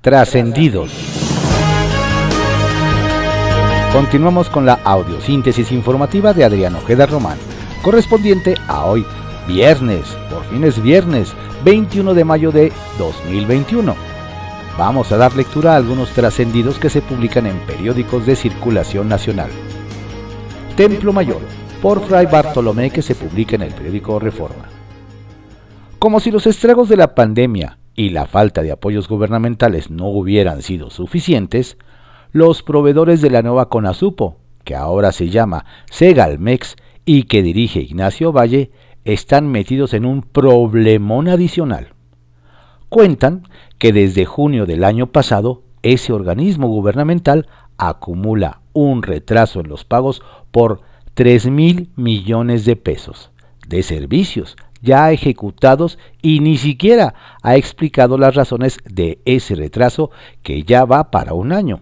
Trascendidos. Continuamos con la audiosíntesis informativa de Adrián Ojeda Román, correspondiente a hoy, viernes, por fin es viernes, 21 de mayo de 2021. Vamos a dar lectura a algunos trascendidos que se publican en periódicos de circulación nacional. Templo Mayor, por Fray Bartolomé, que se publica en el periódico Reforma. Como si los estragos de la pandemia y la falta de apoyos gubernamentales no hubieran sido suficientes, los proveedores de la nueva CONASUPO, que ahora se llama Segalmex y que dirige Ignacio Valle, están metidos en un problemón adicional. Cuentan que desde junio del año pasado ese organismo gubernamental acumula un retraso en los pagos por 3 mil millones de pesos de servicios ya ejecutados y ni siquiera ha explicado las razones de ese retraso que ya va para un año.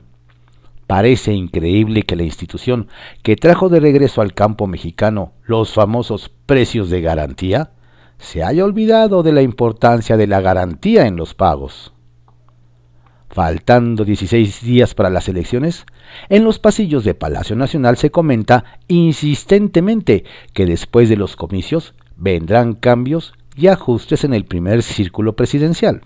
Parece increíble que la institución que trajo de regreso al campo mexicano los famosos precios de garantía se haya olvidado de la importancia de la garantía en los pagos. Faltando 16 días para las elecciones, en los pasillos de Palacio Nacional se comenta insistentemente que después de los comicios vendrán cambios y ajustes en el primer círculo presidencial.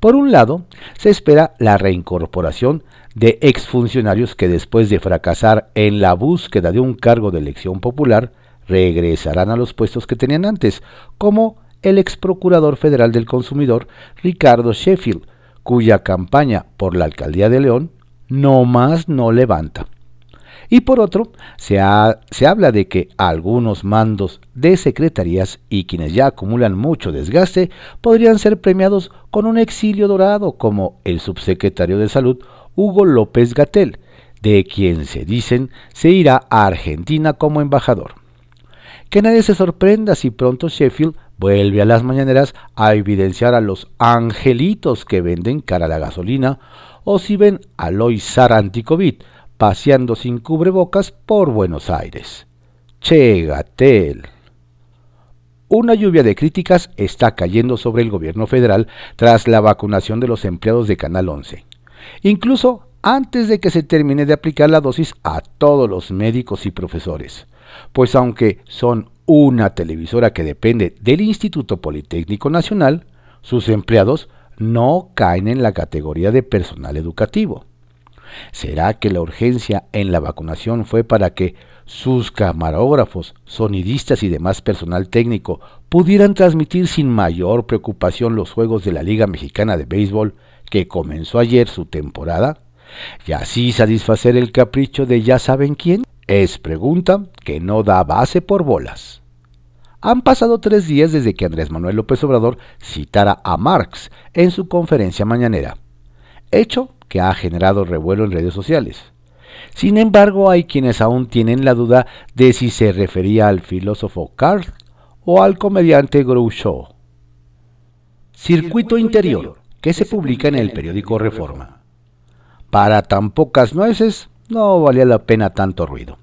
Por un lado, se espera la reincorporación de exfuncionarios que después de fracasar en la búsqueda de un cargo de elección popular, regresarán a los puestos que tenían antes, como el ex procurador federal del consumidor Ricardo Sheffield, cuya campaña por la alcaldía de León no más no levanta. Y por otro, se, habla de que algunos mandos de secretarías y quienes ya acumulan mucho desgaste podrían ser premiados con un exilio dorado, como el subsecretario de Salud Hugo López Gatel, de quien se dicen se irá a Argentina como embajador. Que nadie se sorprenda si pronto Sheffield vuelve a las mañaneras a evidenciar a los angelitos que venden cara a la gasolina o si ven a Lois anticovid paseando sin cubrebocas por Buenos Aires. Che Gatel. Una lluvia de críticas está cayendo sobre el gobierno federal tras la vacunación de los empleados de Canal 11. Incluso antes de que se termine de aplicar la dosis a todos los médicos y profesores. Pues aunque son una televisora que depende del Instituto Politécnico Nacional, sus empleados no caen en la categoría de personal educativo. ¿Será que la urgencia en la vacunación fue para que sus camarógrafos, sonidistas y demás personal técnico pudieran transmitir sin mayor preocupación los juegos de la Liga Mexicana de Béisbol que comenzó ayer su temporada? ¿Y así satisfacer el capricho de ya saben quién? Es pregunta que no da base por bolas. Han pasado tres días desde que Andrés Manuel López Obrador citara a Marx en su conferencia mañanera, hecho que ha generado revuelo en redes sociales. Sin embargo, hay quienes aún tienen la duda de si se refería al filósofo Karl o al comediante Groucho. Circuito Interior, que se publica en el periódico Reforma. Para tan pocas nueces, no valía la pena tanto ruido.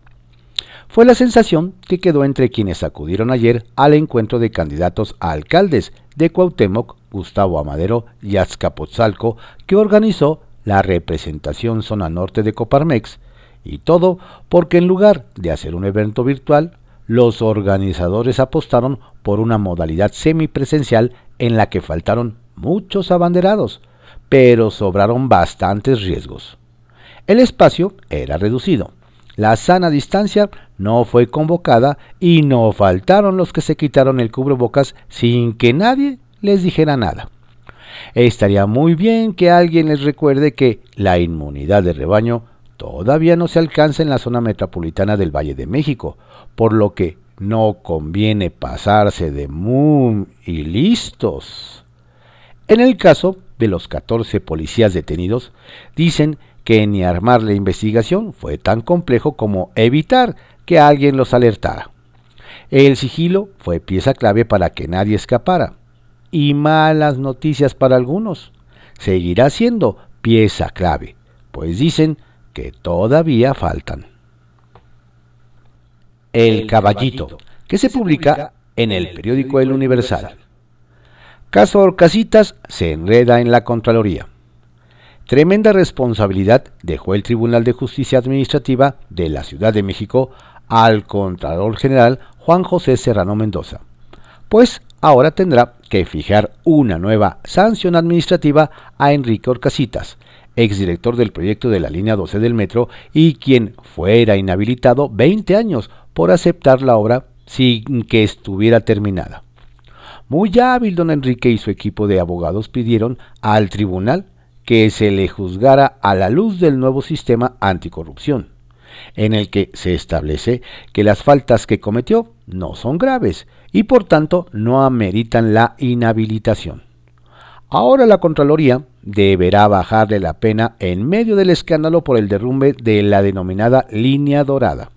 Fue la sensación que quedó entre quienes acudieron ayer al encuentro de candidatos a alcaldes de Cuauhtémoc, Gustavo Amadero y Azcapotzalco, que organizó la representación Zona Norte de Coparmex, y todo porque en lugar de hacer un evento virtual, los organizadores apostaron por una modalidad semipresencial en la que faltaron muchos abanderados, pero sobraron bastantes riesgos. El espacio era reducido, la sana distancia no fue convocada y no faltaron los que se quitaron el cubrebocas sin que nadie les dijera nada. Estaría muy bien que alguien les recuerde que la inmunidad de rebaño todavía no se alcanza en la zona metropolitana del Valle de México, por lo que no conviene pasarse de muy y listos. En el caso de los 14 policías detenidos, dicen que ni armar la investigación fue tan complejo como evitar que alguien los alertara. El sigilo fue pieza clave para que nadie escapara y malas noticias para algunos. Seguirá siendo pieza clave, pues dicen que todavía faltan. El Caballito, que se publica en el periódico El Universal. Caso Orcasitas se enreda en la Contraloría. tremenda responsabilidad dejó el Tribunal de Justicia Administrativa de la Ciudad de México al Contralor General Juan José Serrano Mendoza, pues ahora tendrá que fijar una nueva sanción administrativa a Enrique Orcasitas, exdirector del proyecto de la línea 12 del metro y quien fuera inhabilitado 20 años por aceptar la obra sin que estuviera terminada. Muy hábil don Enrique y su equipo de abogados pidieron al tribunal que se le juzgara a la luz del nuevo sistema anticorrupción, en el que se establece que las faltas que cometió no son graves y por tanto no ameritan la inhabilitación. Ahora la Contraloría deberá bajarle la pena en medio del escándalo por el derrumbe de la denominada línea dorada.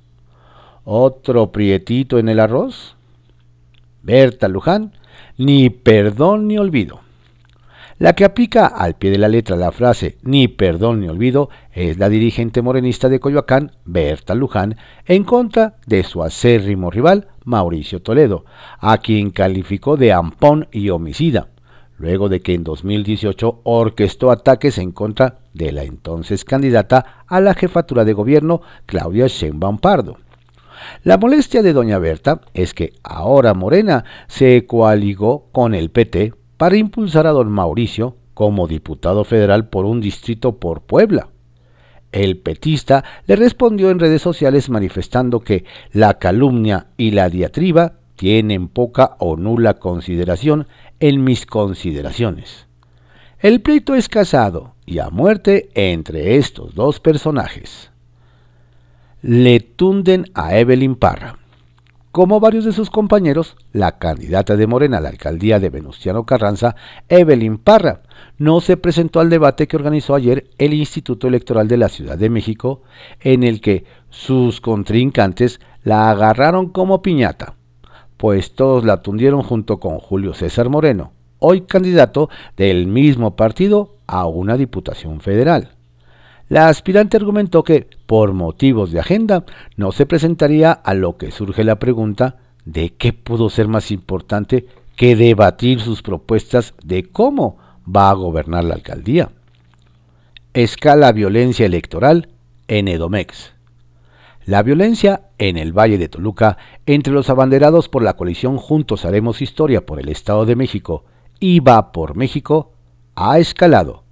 ¿Otro prietito en el arroz? Berta Luján, ni perdón ni olvido. La que aplica al pie de la letra la frase ni perdón ni olvido es la dirigente morenista de Coyoacán, Berta Luján, en contra de su acérrimo rival, Mauricio Toledo, a quien calificó de ampón y homicida luego de que en 2018 orquestó ataques en contra de la entonces candidata a la jefatura de gobierno, Claudia Sheinbaum Pardo. La molestia de doña Berta es que ahora Morena se coaligó con el PT para impulsar a don Mauricio como diputado federal por un distrito por Puebla. El petista le respondió en redes sociales manifestando que la calumnia y la diatriba tienen poca o nula consideración en mis consideraciones. El pleito es casado y a muerte entre estos dos personajes. Le tunden a Evelyn Parra. Como varios de sus compañeros, la candidata de Morena a la alcaldía de Venustiano Carranza, Evelyn Parra, no se presentó al debate que organizó ayer el Instituto Electoral de la Ciudad de México, en el que sus contrincantes la agarraron como piñata pues todos la tundieron junto con Julio César Moreno, hoy candidato del mismo partido a una diputación federal. La aspirante argumentó que, por motivos de agenda, no se presentaría a lo que surge la pregunta de qué pudo ser más importante que debatir sus propuestas de cómo va a gobernar la alcaldía. Escala violencia electoral en Edomex. La violencia en el Valle de Toluca entre los abanderados por la coalición Juntos Haremos Historia por el Estado de México y Va por México ha escalado.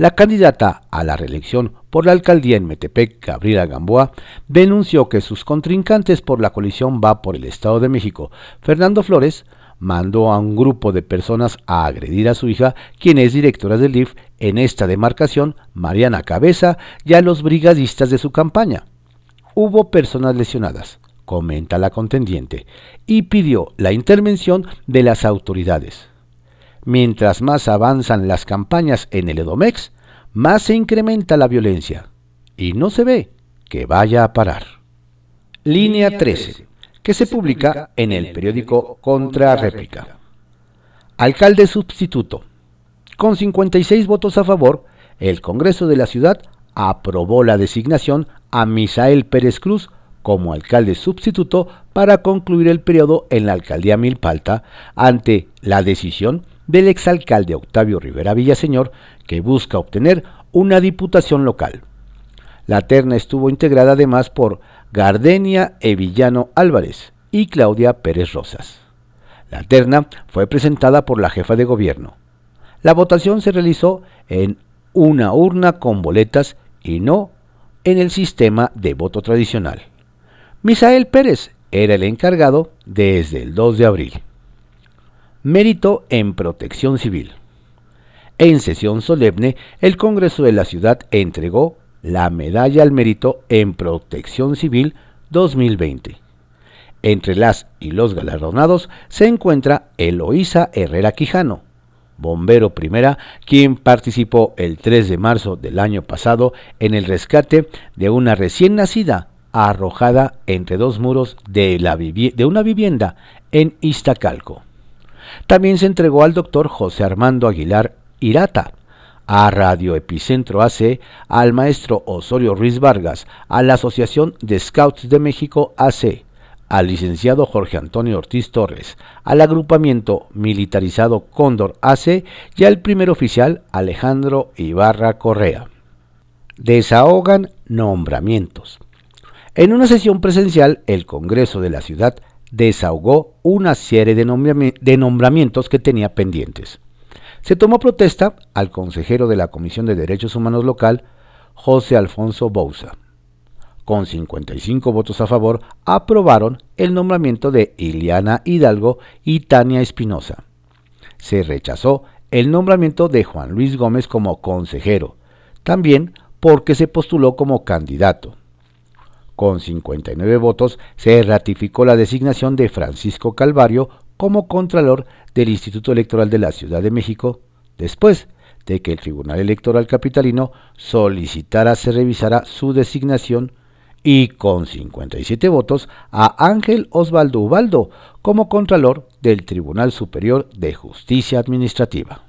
La candidata a la reelección por la alcaldía en Metepec, Gabriela Gamboa, denunció que sus contrincantes por la coalición Va por el Estado de México, Fernando Flores, mandó a un grupo de personas a agredir a su hija, quien es directora del DIF en esta demarcación, Mariana Cabeza, y a los brigadistas de su campaña hubo personas lesionadas, comenta la contendiente, y pidió la intervención de las autoridades. Mientras más avanzan las campañas en el Edomex, más se incrementa la violencia, y no se ve que vaya a parar. Línea 13, que se publica en el periódico Contra Réplica. Alcalde sustituto. Con 56 votos a favor, el Congreso de la Ciudad aprobó la designación a Misael Pérez Cruz como alcalde sustituto para concluir el periodo en la alcaldía Milpalta ante la decisión del exalcalde Octavio Rivera Villaseñor que busca obtener una diputación local. La terna estuvo integrada además por Gardenia Evillano Álvarez y Claudia Pérez Rosas. La terna fue presentada por la jefa de gobierno. La votación se realizó en una urna con boletas y no en el sistema de voto tradicional. Misael Pérez era el encargado desde el 2 de abril. Mérito en protección civil. En sesión solemne, el Congreso de la Ciudad entregó la Medalla al Mérito en Protección Civil 2020. Entre las y los galardonados se encuentra Eloísa Herrera Quijano, bombero primera, quien participó el 3 de marzo del año pasado en el rescate de una recién nacida arrojada entre dos muros de, de una vivienda en Iztacalco. También se entregó al doctor José Armando Aguilar Irata, a Radio Epicentro AC, al maestro Osorio Ruiz Vargas, a la Asociación de Scouts de México AC, al licenciado Jorge Antonio Ortiz Torres, al agrupamiento militarizado Cóndor AC y al primer oficial Alejandro Ibarra Correa. Desahogan nombramientos. En una sesión presencial, el Congreso de la ciudad desahogó una serie de, nombramientos que tenía pendientes. Se tomó protesta al consejero de la Comisión de Derechos Humanos local, José Alfonso Bouza con 55 votos a favor, aprobaron el nombramiento de Iliana Hidalgo y Tania Espinosa. Se rechazó el nombramiento de Juan Luis Gómez como consejero, también porque se postuló como candidato. Con 59 votos se ratificó la designación de Francisco Calvario como contralor del Instituto Electoral de la Ciudad de México, después de que el Tribunal Electoral Capitalino solicitara se revisara su designación y con 57 votos a Ángel Osvaldo Ubaldo como Contralor del Tribunal Superior de Justicia Administrativa.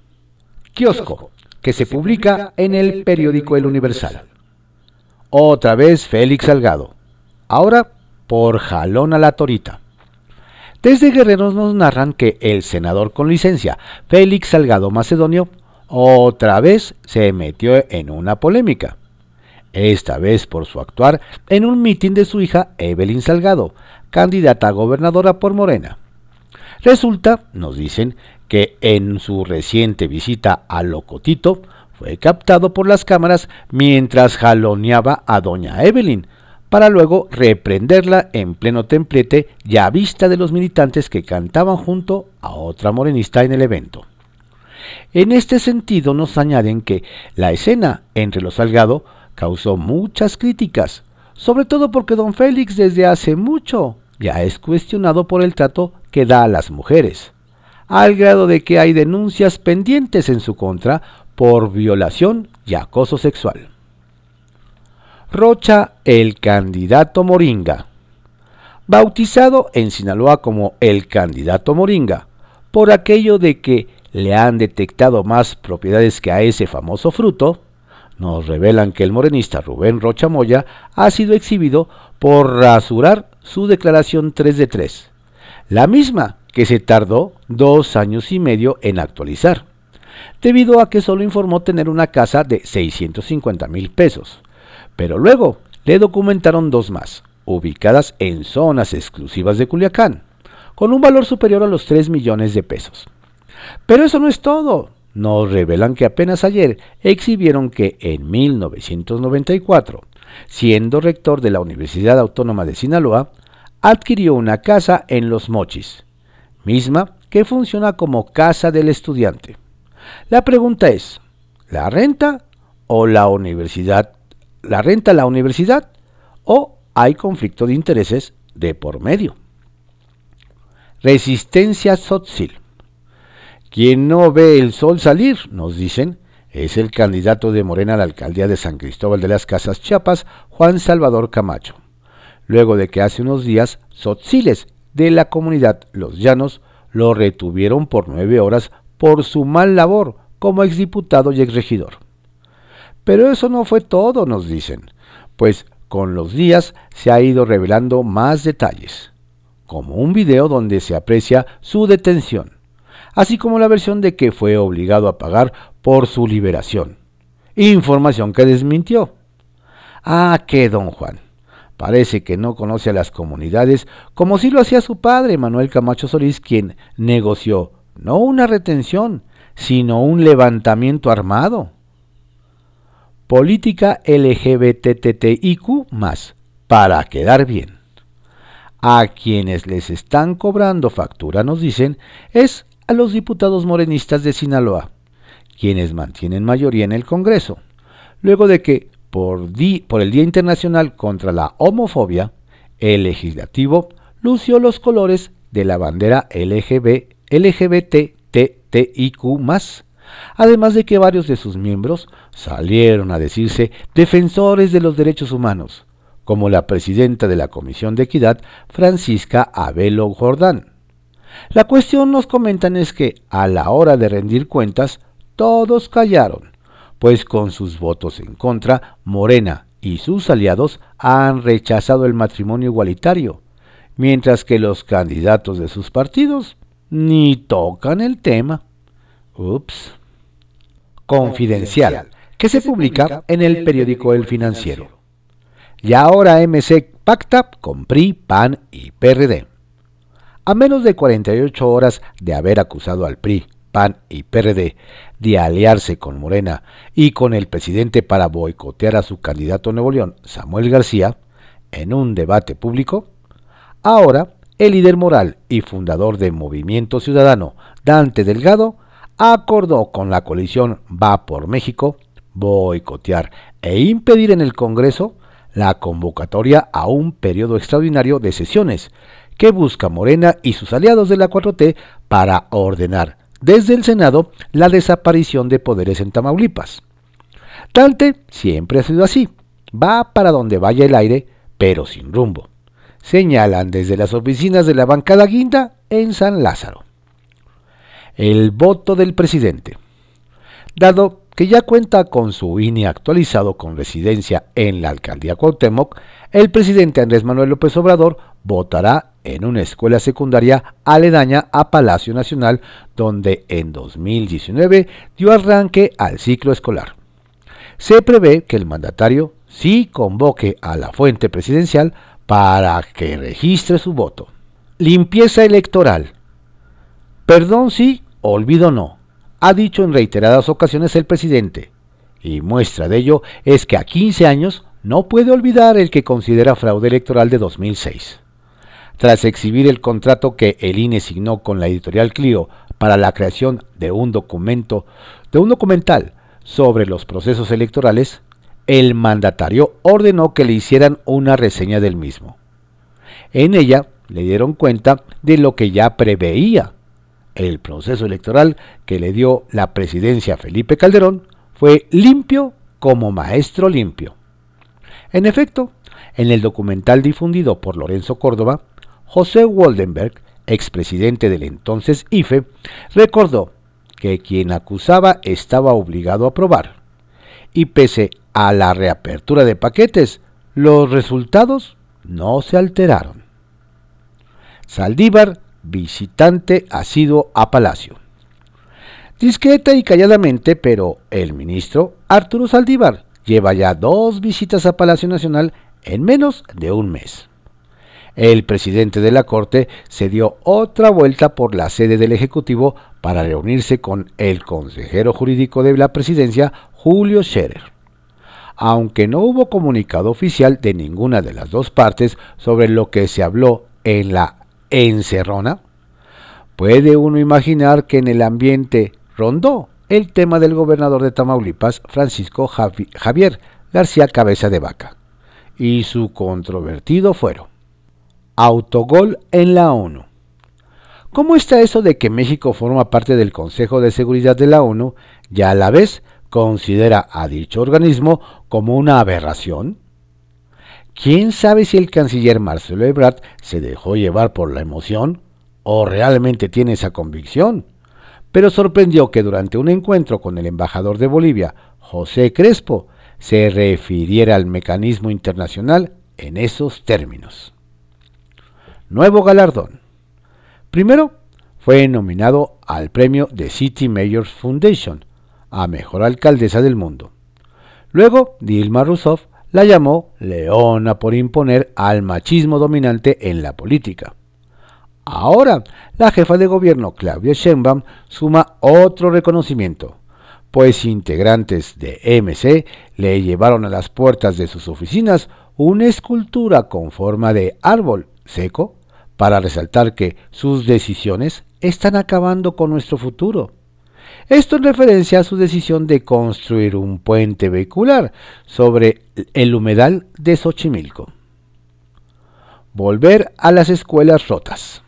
Kiosco, que se publica en el periódico El Universal. Otra vez Félix Salgado. Ahora por jalón a la torita. Desde Guerreros nos narran que el senador con licencia, Félix Salgado Macedonio, otra vez se metió en una polémica esta vez por su actuar en un mitin de su hija Evelyn Salgado, candidata a gobernadora por Morena. Resulta, nos dicen, que en su reciente visita a Locotito fue captado por las cámaras mientras jaloneaba a doña Evelyn, para luego reprenderla en pleno templete y a vista de los militantes que cantaban junto a otra morenista en el evento. En este sentido nos añaden que la escena entre los Salgado causó muchas críticas, sobre todo porque don Félix desde hace mucho ya es cuestionado por el trato que da a las mujeres, al grado de que hay denuncias pendientes en su contra por violación y acoso sexual. Rocha el candidato Moringa. Bautizado en Sinaloa como el candidato Moringa, por aquello de que le han detectado más propiedades que a ese famoso fruto, nos revelan que el morenista Rubén Rocha Moya ha sido exhibido por rasurar su declaración 3 de 3, la misma que se tardó dos años y medio en actualizar, debido a que solo informó tener una casa de 650 mil pesos, pero luego le documentaron dos más, ubicadas en zonas exclusivas de Culiacán, con un valor superior a los 3 millones de pesos. Pero eso no es todo nos revelan que apenas ayer exhibieron que en 1994, siendo rector de la Universidad Autónoma de Sinaloa, adquirió una casa en Los Mochis, misma que funciona como casa del estudiante. La pregunta es, ¿la renta o la universidad? ¿La renta la universidad o hay conflicto de intereses de por medio? Resistencia Sotzil. Quien no ve el sol salir, nos dicen, es el candidato de Morena a la alcaldía de San Cristóbal de las Casas Chiapas, Juan Salvador Camacho. Luego de que hace unos días Sotziles de la comunidad Los Llanos lo retuvieron por nueve horas por su mal labor como exdiputado y exregidor. Pero eso no fue todo, nos dicen, pues con los días se ha ido revelando más detalles, como un video donde se aprecia su detención así como la versión de que fue obligado a pagar por su liberación. Información que desmintió. Ah, que don Juan. Parece que no conoce a las comunidades como si lo hacía su padre, Manuel Camacho Solís, quien negoció no una retención, sino un levantamiento armado. Política LGBTTIQ más, para quedar bien. A quienes les están cobrando factura, nos dicen, es a los diputados morenistas de Sinaloa, quienes mantienen mayoría en el Congreso, luego de que, por, el Día Internacional contra la Homofobia, el legislativo lució los colores de la bandera LGB, LGBTTIQ+, además de que varios de sus miembros salieron a decirse defensores de los derechos humanos, como la presidenta de la Comisión de Equidad, Francisca Abelo Jordán. La cuestión nos comentan es que a la hora de rendir cuentas, todos callaron, pues con sus votos en contra, Morena y sus aliados han rechazado el matrimonio igualitario, mientras que los candidatos de sus partidos ni tocan el tema. Ups. Confidencial, que se publica en el periódico El Financiero. Y ahora MC pacta con PRI, PAN y PRD. A menos de 48 horas de haber acusado al PRI, PAN y PRD de aliarse con Morena y con el presidente para boicotear a su candidato Nuevo León, Samuel García, en un debate público, ahora el líder moral y fundador de Movimiento Ciudadano, Dante Delgado, acordó con la coalición Va por México boicotear e impedir en el Congreso la convocatoria a un periodo extraordinario de sesiones que busca Morena y sus aliados de la 4T para ordenar desde el Senado la desaparición de poderes en Tamaulipas. Dante siempre ha sido así, va para donde vaya el aire, pero sin rumbo. Señalan desde las oficinas de la bancada guinda en San Lázaro. El voto del presidente. Dado que ya cuenta con su INE actualizado con residencia en la alcaldía Cuauhtémoc, el presidente Andrés Manuel López Obrador votará en una escuela secundaria aledaña a Palacio Nacional, donde en 2019 dio arranque al ciclo escolar. Se prevé que el mandatario sí convoque a la fuente presidencial para que registre su voto. Limpieza electoral. Perdón sí, olvido no, ha dicho en reiteradas ocasiones el presidente, y muestra de ello es que a 15 años no puede olvidar el que considera fraude electoral de 2006 tras exhibir el contrato que el INE signó con la editorial Clio para la creación de un documento, de un documental sobre los procesos electorales, el mandatario ordenó que le hicieran una reseña del mismo. En ella le dieron cuenta de lo que ya preveía. El proceso electoral que le dio la presidencia a Felipe Calderón fue limpio como maestro limpio. En efecto, en el documental difundido por Lorenzo Córdoba, José Waldenberg, expresidente del entonces IFE, recordó que quien acusaba estaba obligado a probar. Y pese a la reapertura de paquetes, los resultados no se alteraron. Saldívar, visitante ha sido a Palacio. Discreta y calladamente, pero el ministro Arturo Saldívar lleva ya dos visitas a Palacio Nacional en menos de un mes el presidente de la Corte se dio otra vuelta por la sede del Ejecutivo para reunirse con el consejero jurídico de la presidencia, Julio Scherer. Aunque no hubo comunicado oficial de ninguna de las dos partes sobre lo que se habló en la encerrona, puede uno imaginar que en el ambiente rondó el tema del gobernador de Tamaulipas, Francisco Javier García Cabeza de Vaca, y su controvertido fuero. Autogol en la ONU. ¿Cómo está eso de que México forma parte del Consejo de Seguridad de la ONU y a la vez considera a dicho organismo como una aberración? ¿Quién sabe si el canciller Marcelo Ebrard se dejó llevar por la emoción o realmente tiene esa convicción? Pero sorprendió que durante un encuentro con el embajador de Bolivia, José Crespo, se refiriera al mecanismo internacional en esos términos. Nuevo galardón. Primero, fue nominado al premio de City Mayors Foundation a Mejor Alcaldesa del Mundo. Luego, Dilma Rousseff la llamó Leona por imponer al machismo dominante en la política. Ahora, la jefa de gobierno Claudia Sheinbaum suma otro reconocimiento, pues integrantes de MC le llevaron a las puertas de sus oficinas una escultura con forma de árbol seco para resaltar que sus decisiones están acabando con nuestro futuro. Esto en referencia a su decisión de construir un puente vehicular sobre el humedal de Xochimilco. Volver a las escuelas rotas.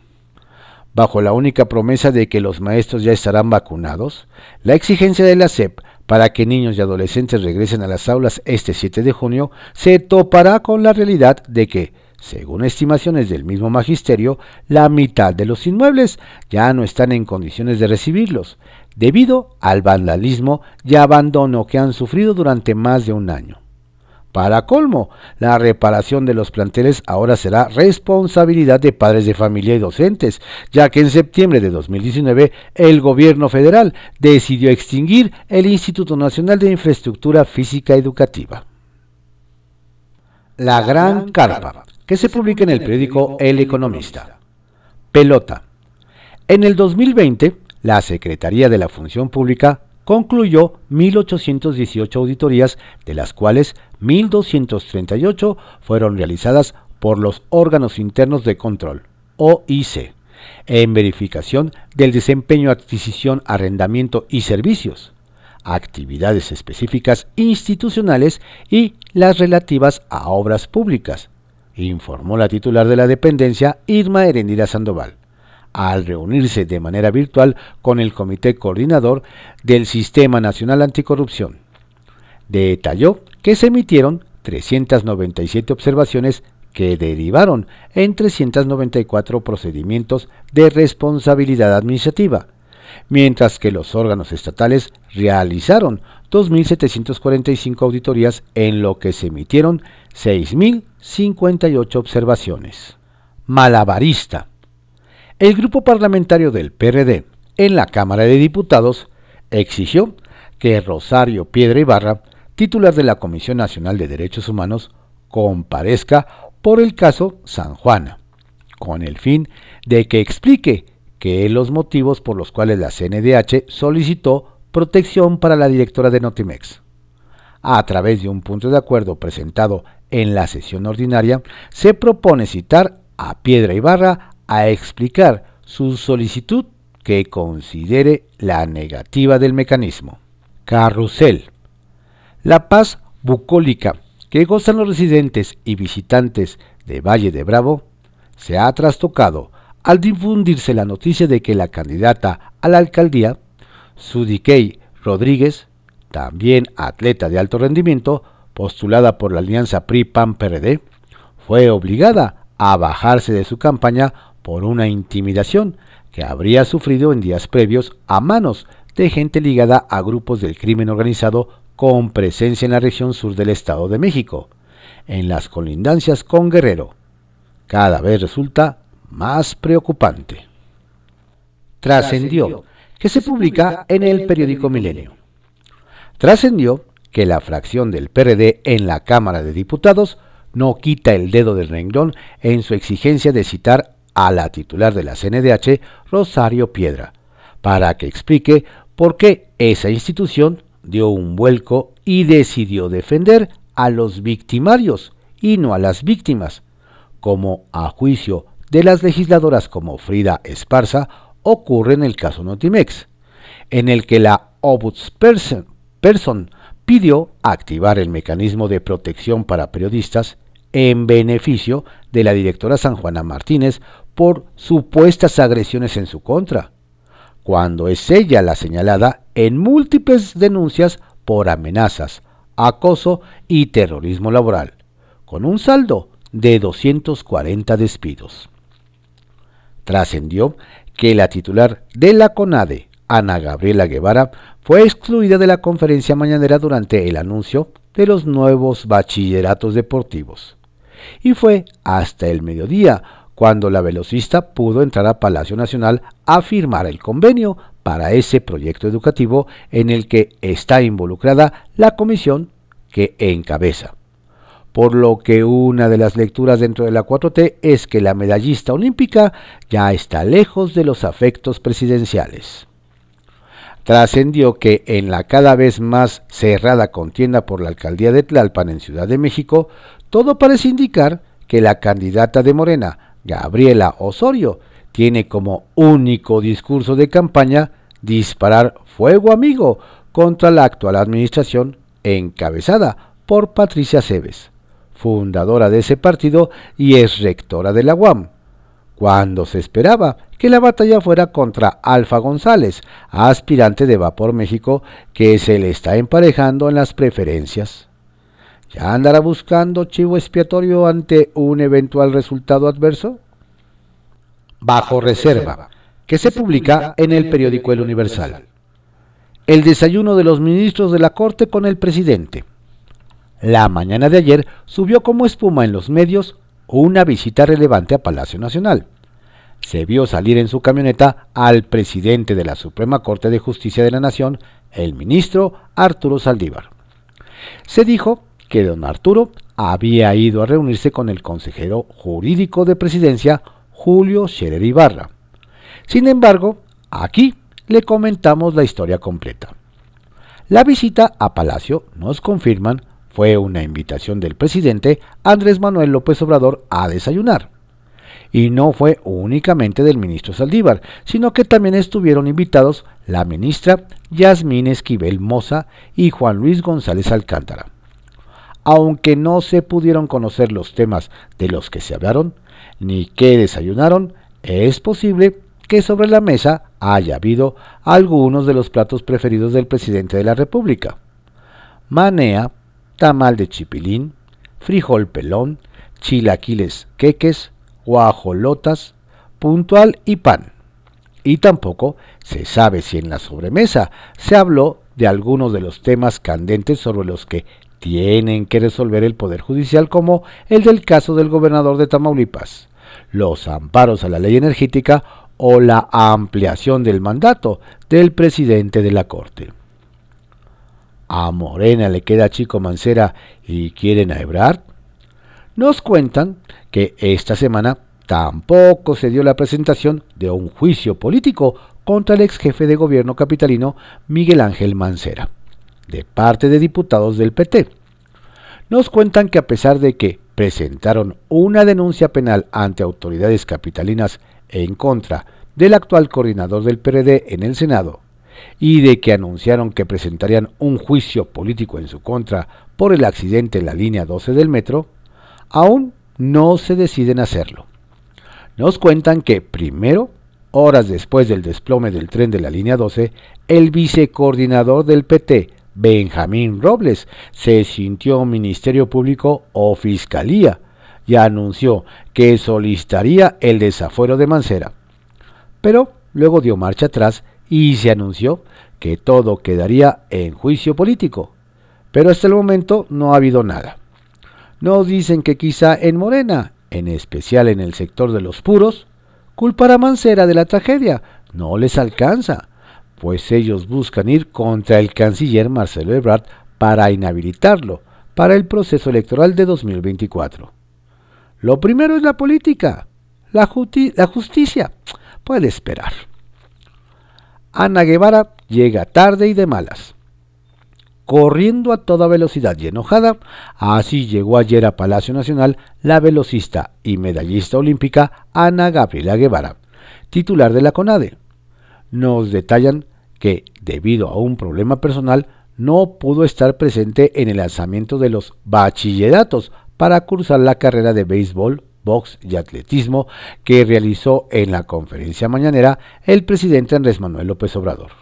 Bajo la única promesa de que los maestros ya estarán vacunados, la exigencia de la SEP para que niños y adolescentes regresen a las aulas este 7 de junio se topará con la realidad de que según estimaciones del mismo magisterio, la mitad de los inmuebles ya no están en condiciones de recibirlos, debido al vandalismo y abandono que han sufrido durante más de un año. Para colmo, la reparación de los planteles ahora será responsabilidad de padres de familia y docentes, ya que en septiembre de 2019 el gobierno federal decidió extinguir el Instituto Nacional de Infraestructura Física Educativa. La Gran Carpa, que se publica en el periódico El Economista. Pelota. En el 2020, la Secretaría de la Función Pública concluyó 1.818 auditorías, de las cuales 1.238 fueron realizadas por los órganos internos de control, OIC, en verificación del desempeño, adquisición, arrendamiento y servicios, actividades específicas institucionales y las relativas a obras públicas, informó la titular de la dependencia, Irma Herendira Sandoval al reunirse de manera virtual con el Comité Coordinador del Sistema Nacional Anticorrupción. Detalló que se emitieron 397 observaciones que derivaron en 394 procedimientos de responsabilidad administrativa, mientras que los órganos estatales realizaron 2.745 auditorías en lo que se emitieron 6.058 observaciones. Malabarista el grupo parlamentario del PRD en la Cámara de Diputados exigió que Rosario Piedra Ibarra, titular de la Comisión Nacional de Derechos Humanos, comparezca por el caso San Juana, con el fin de que explique que los motivos por los cuales la CNDH solicitó protección para la directora de Notimex. A través de un punto de acuerdo presentado en la sesión ordinaria, se propone citar a Piedra Ibarra a explicar su solicitud que considere la negativa del mecanismo. Carrusel. La paz bucólica que gozan los residentes y visitantes de Valle de Bravo se ha trastocado al difundirse la noticia de que la candidata a la alcaldía, Sudikey Rodríguez, también atleta de alto rendimiento, postulada por la alianza PRI-PAN-PRD, fue obligada a bajarse de su campaña por una intimidación que habría sufrido en días previos a manos de gente ligada a grupos del crimen organizado con presencia en la región sur del Estado de México, en las colindancias con Guerrero. Cada vez resulta más preocupante. Trascendió que se publica en el periódico Milenio. Trascendió que la fracción del PRD en la Cámara de Diputados no quita el dedo del renglón en su exigencia de citar a la titular de la CNDH, Rosario Piedra, para que explique por qué esa institución dio un vuelco y decidió defender a los victimarios y no a las víctimas, como a juicio de las legisladoras como Frida Esparza ocurre en el caso Notimex, en el que la Ombudsperson person pidió activar el mecanismo de protección para periodistas en beneficio de la directora San Juana Martínez por supuestas agresiones en su contra, cuando es ella la señalada en múltiples denuncias por amenazas, acoso y terrorismo laboral, con un saldo de 240 despidos. Trascendió que la titular de la CONADE, Ana Gabriela Guevara, fue excluida de la conferencia mañanera durante el anuncio de los nuevos bachilleratos deportivos. Y fue hasta el mediodía cuando la velocista pudo entrar a Palacio Nacional a firmar el convenio para ese proyecto educativo en el que está involucrada la comisión que encabeza. Por lo que una de las lecturas dentro de la 4T es que la medallista olímpica ya está lejos de los afectos presidenciales. Trascendió que en la cada vez más cerrada contienda por la alcaldía de Tlalpan en Ciudad de México, todo parece indicar que la candidata de Morena, Gabriela Osorio tiene como único discurso de campaña disparar fuego amigo contra la actual administración encabezada por Patricia Cebes, fundadora de ese partido y ex rectora de la UAM, cuando se esperaba que la batalla fuera contra Alfa González, aspirante de Vapor México que se le está emparejando en las preferencias. ¿Ya andará buscando chivo expiatorio ante un eventual resultado adverso? Bajo reserva, que se publica en el periódico El Universal. El desayuno de los ministros de la Corte con el presidente. la mañana de ayer subió como espuma en los medios una visita relevante a Palacio Nacional. Se vio salir en su camioneta al presidente de la Suprema Corte de Justicia de la Nación, el ministro Arturo Saldívar. Se dijo que don Arturo había ido a reunirse con el consejero jurídico de presidencia, Julio Scherer Ibarra. Sin embargo, aquí le comentamos la historia completa. La visita a Palacio, nos confirman, fue una invitación del presidente Andrés Manuel López Obrador a desayunar. Y no fue únicamente del ministro Saldívar, sino que también estuvieron invitados la ministra Yasmín Esquivel Moza y Juan Luis González Alcántara. Aunque no se pudieron conocer los temas de los que se hablaron, ni qué desayunaron, es posible que sobre la mesa haya habido algunos de los platos preferidos del presidente de la República. Manea, tamal de chipilín, frijol pelón, chilaquiles queques, guajolotas, puntual y pan. Y tampoco se sabe si en la sobremesa se habló de algunos de los temas candentes sobre los que tienen que resolver el Poder Judicial, como el del caso del gobernador de Tamaulipas, los amparos a la ley energética o la ampliación del mandato del presidente de la Corte. A Morena le queda Chico Mancera y quieren a. Nos cuentan que esta semana tampoco se dio la presentación de un juicio político contra el ex jefe de gobierno capitalino Miguel Ángel Mancera, de parte de diputados del PT. Nos cuentan que a pesar de que presentaron una denuncia penal ante autoridades capitalinas en contra del actual coordinador del PRD en el Senado, y de que anunciaron que presentarían un juicio político en su contra por el accidente en la línea 12 del metro, aún no se deciden hacerlo. Nos cuentan que primero, horas después del desplome del tren de la línea 12, el vicecoordinador del PT, Benjamín Robles, se sintió Ministerio Público o Fiscalía y anunció que solicitaría el desafuero de Mancera. Pero luego dio marcha atrás y se anunció que todo quedaría en juicio político. Pero hasta el momento no ha habido nada. Nos dicen que quizá en Morena, en especial en el sector de los puros, culpar a Mancera de la tragedia no les alcanza, pues ellos buscan ir contra el canciller Marcelo Ebrard para inhabilitarlo para el proceso electoral de 2024. Lo primero es la política, la, justicia puede esperar. Ana Guevara llega tarde y de malas. Corriendo a toda velocidad y enojada, así llegó ayer a Palacio Nacional la velocista y medallista olímpica Ana Gabriela Guevara, titular de la CONADE. Nos detallan que, debido a un problema personal, no pudo estar presente en el lanzamiento de los bachilleratos para cursar la carrera de béisbol box y atletismo que realizó en la conferencia mañanera el presidente Andrés Manuel López Obrador.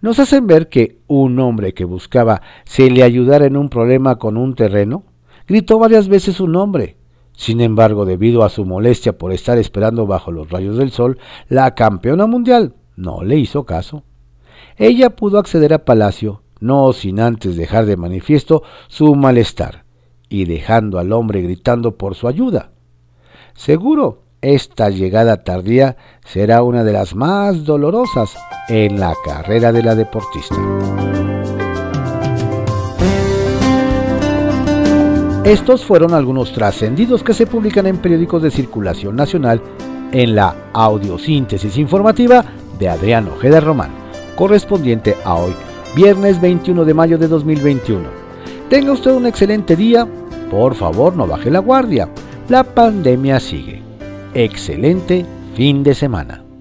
Nos hacen ver que un hombre que buscaba se le ayudara en un problema con un terreno, gritó varias veces su nombre. Sin embargo, debido a su molestia por estar esperando bajo los rayos del sol, la campeona mundial no le hizo caso. Ella pudo acceder a Palacio, no sin antes dejar de manifiesto su malestar, y dejando al hombre gritando por su ayuda. Seguro, esta llegada tardía será una de las más dolorosas en la carrera de la deportista. Estos fueron algunos trascendidos que se publican en periódicos de circulación nacional en la audiosíntesis informativa de Adrián Ojeda Román, correspondiente a hoy, viernes 21 de mayo de 2021. Tenga usted un excelente día, por favor no baje la guardia la pandemia sigue. Excelente fin de semana.